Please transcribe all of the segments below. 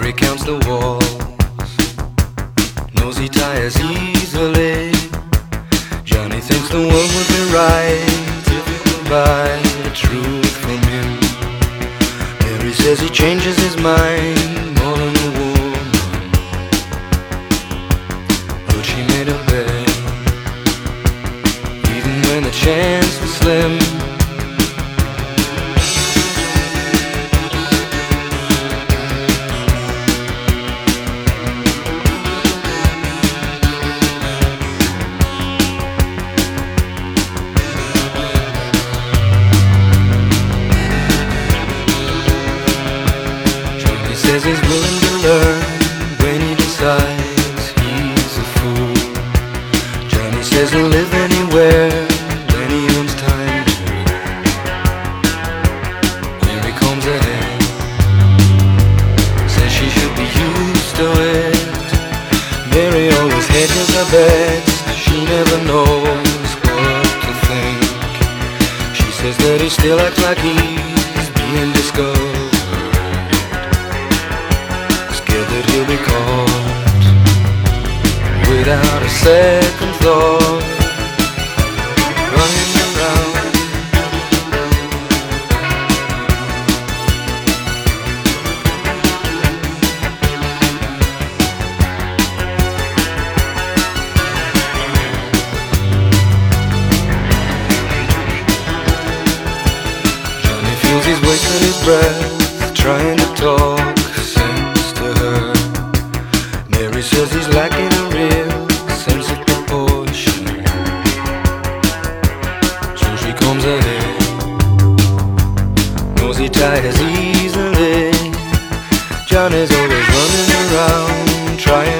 Mary counts the walls, knows he tires easily. Johnny thinks the world would be right if he could buy the truth from him. Mary says he changes his mind more than a woman. But she made a bet Even when the chance was slim still acts Mary says he's lacking a real sense of proportion. So she comes ahead Knows he tires easily. Johnny's always running around Trying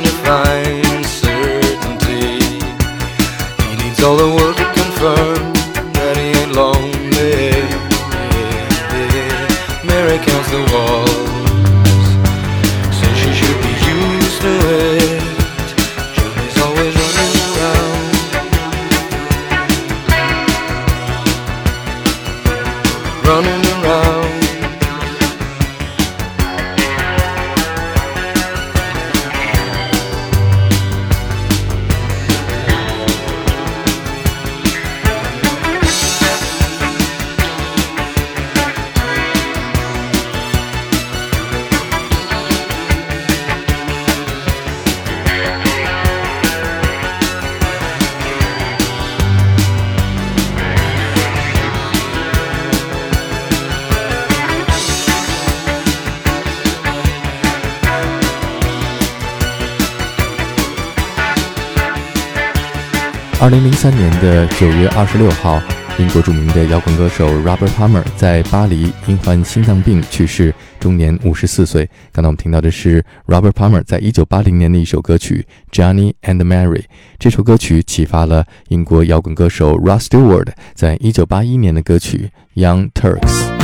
二零零三年的九月二十六号，英国著名的摇滚歌手 Robert Palmer 在巴黎因患心脏病去世，终年五十四岁。刚才我们听到的是 Robert Palmer 在一九八零年的一首歌曲《Johnny and Mary》。这首歌曲启发了英国摇滚歌手 Rod Stewart 在一九八一年的歌曲《Young Turks》。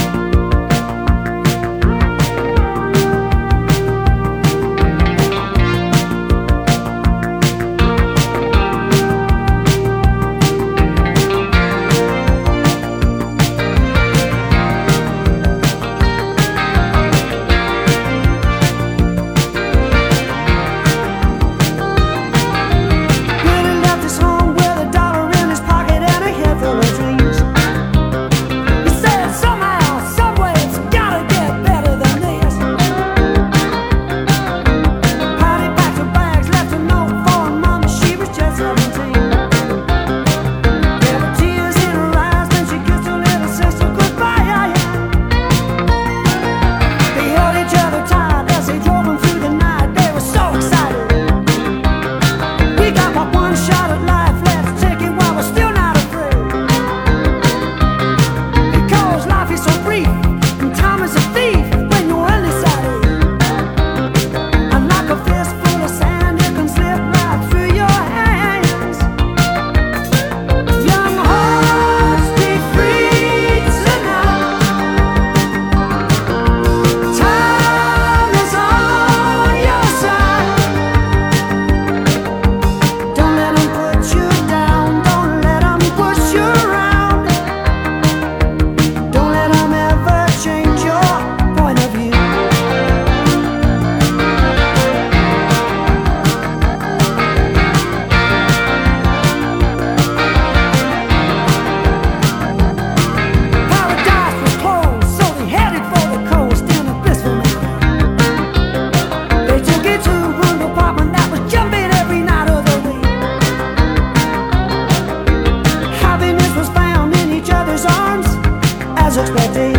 expecting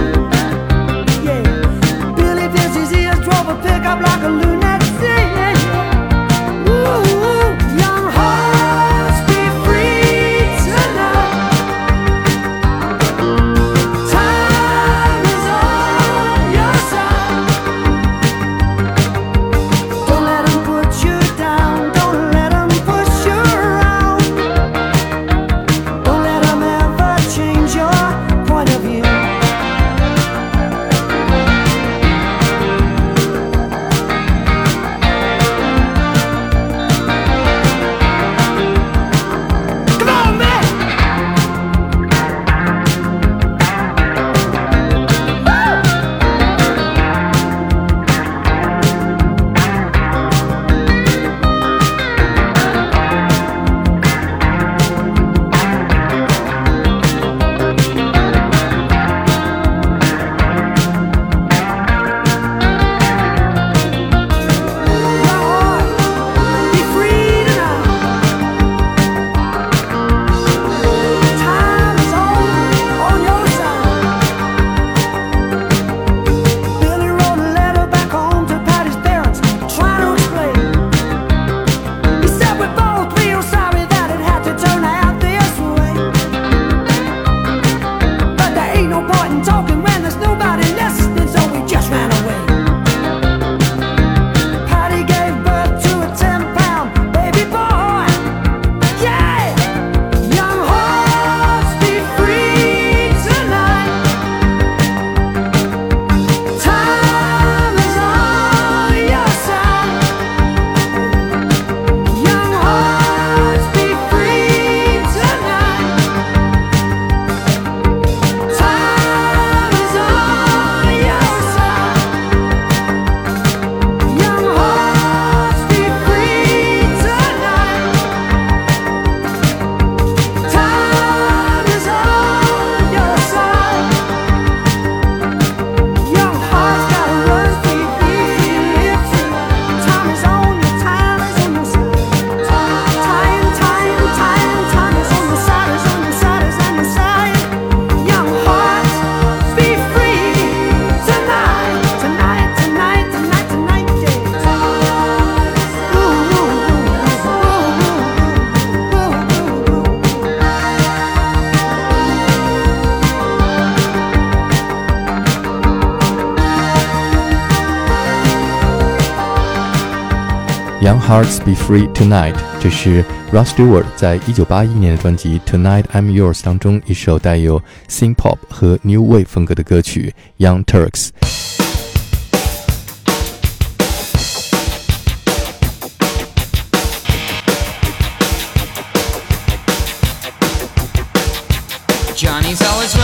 Young Hearts Be Free Tonight，这是 Rod Stewart 在1981年的专辑《Tonight I'm Yours》当中一首带有 synth pop 和 new wave 风格的歌曲《Young Turks》。Johnny's always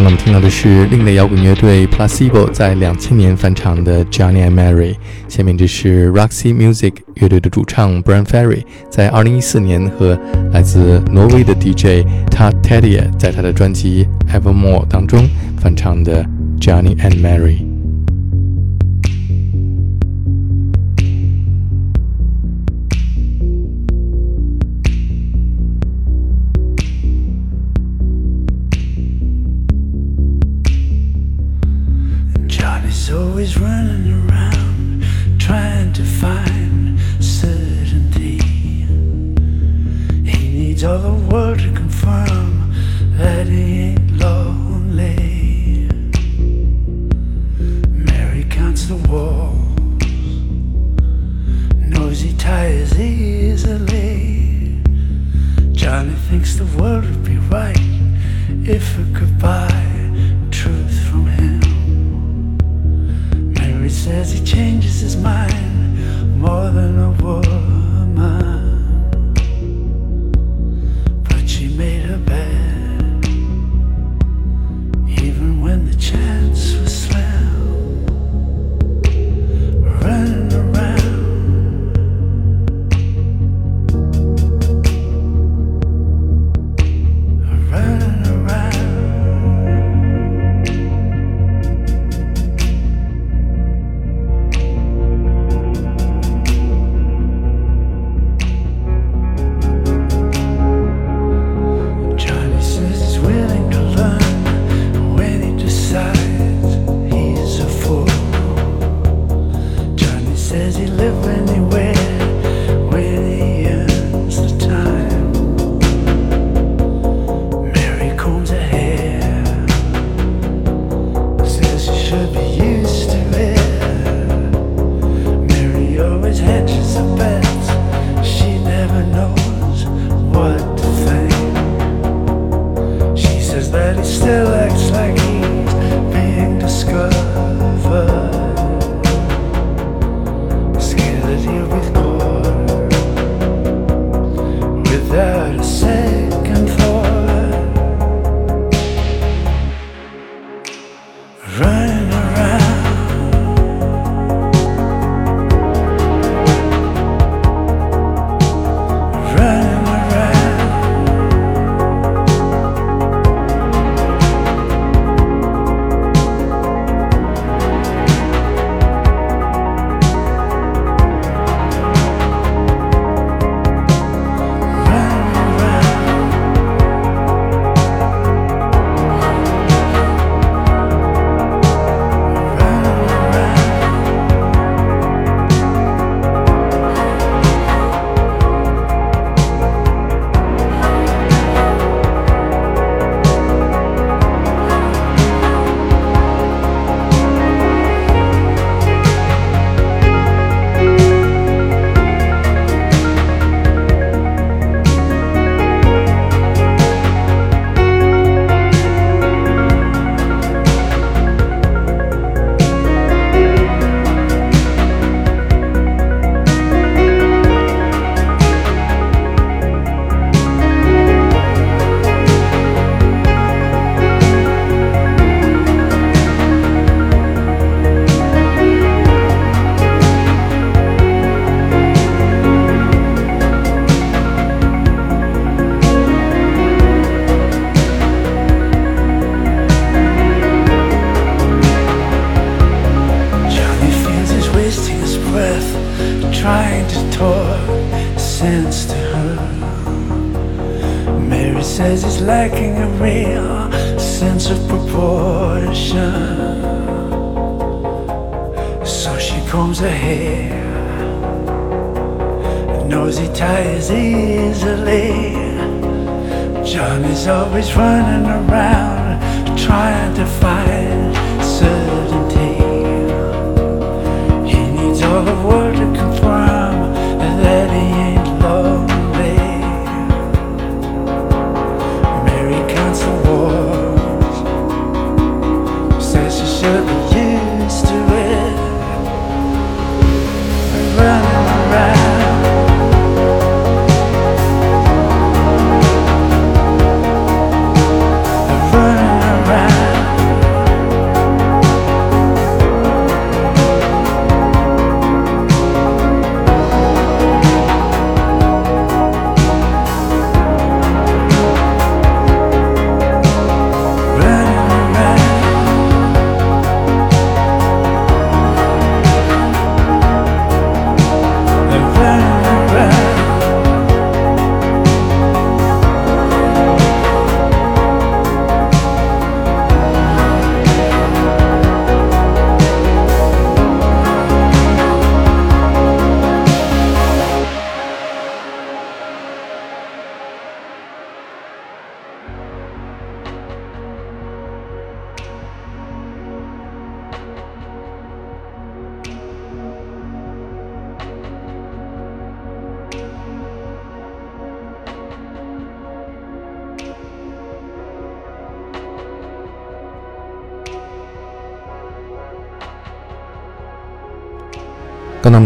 刚刚我们听到的是另类摇滚乐队 Placebo 在两千年翻唱的 Johnny and Mary，下面这是 Roxy Music 乐队的主唱 Brian Ferry 在二零一四年和来自挪威的 DJ t a t e d i a 在他的专辑 Evermore 当中翻唱的 Johnny and Mary。Always running around trying to find certainty. He needs all the world to confirm that he ain't lonely. Mary counts the walls, knows he tires easily. Johnny thinks the world would be right if easily. Johnny's always running around trying to find certainty. He needs all the world to confirm that he ain't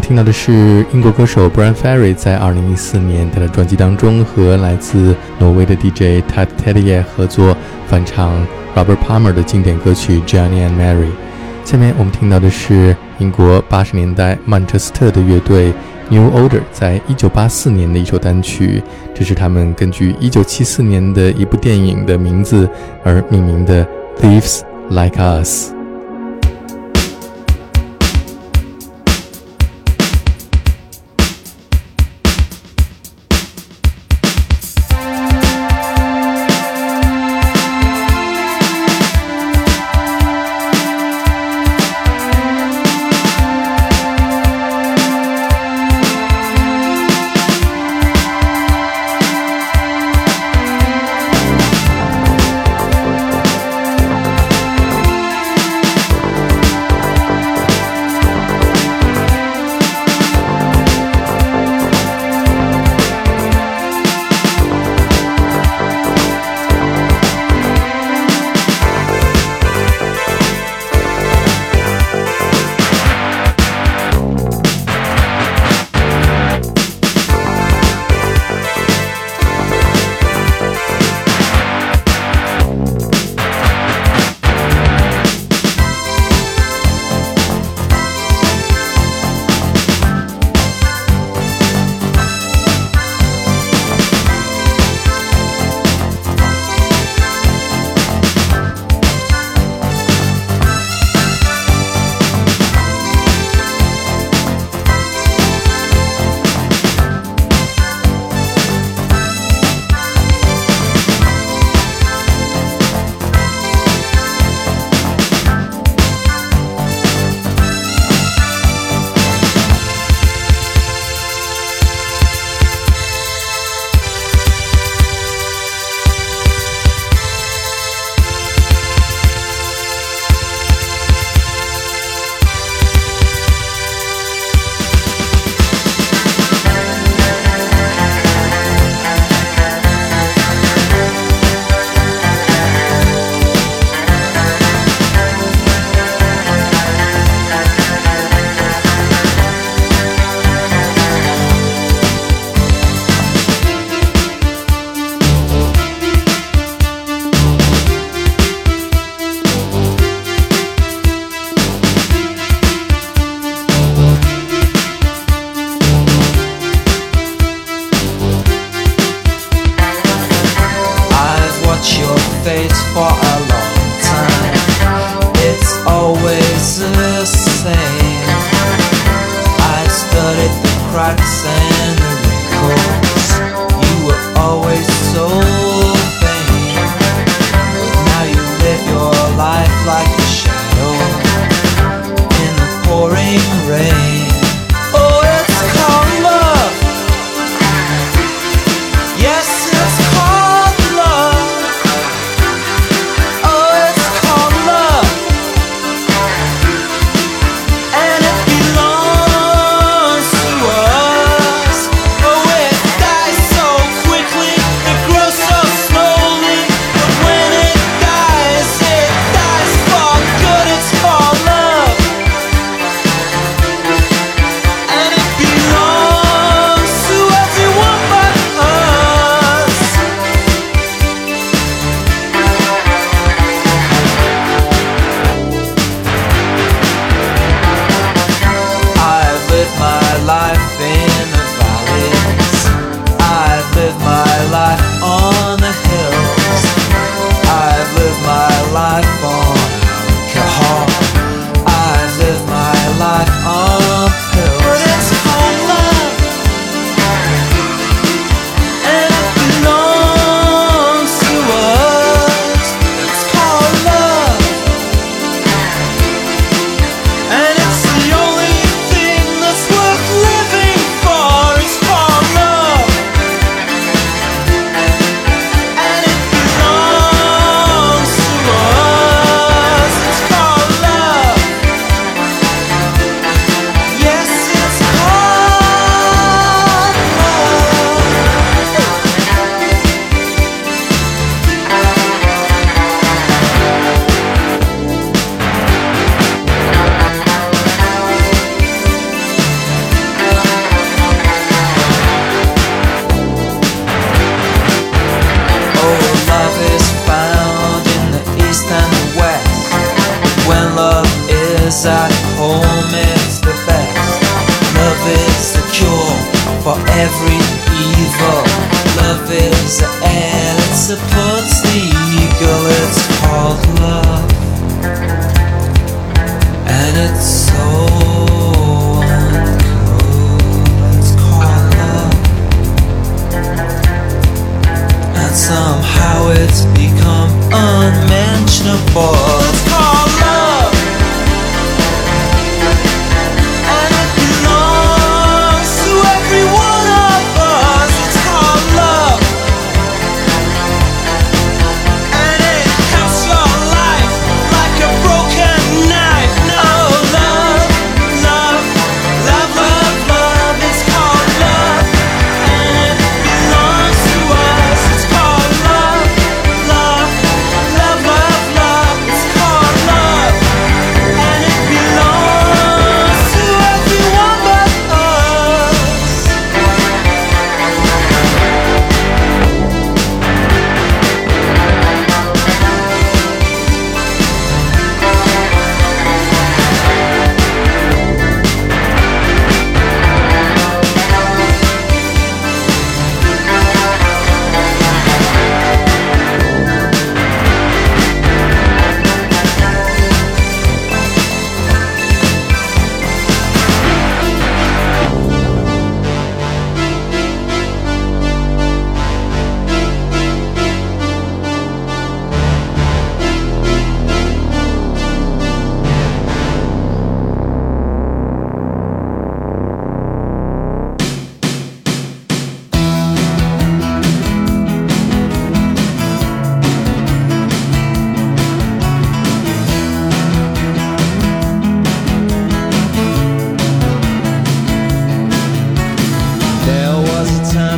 听到的是英国歌手 Brian Ferry 在2014年他的专辑当中和来自挪威的 DJ Ted Teddy 合作翻唱 Robert Palmer 的经典歌曲 Johnny and Mary。下面我们听到的是英国80年代曼彻斯特的乐队 New Order 在1984年的一首单曲，这是他们根据1974年的一部电影的名字而命名的 Thieves Like Us。Oh,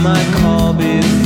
I called before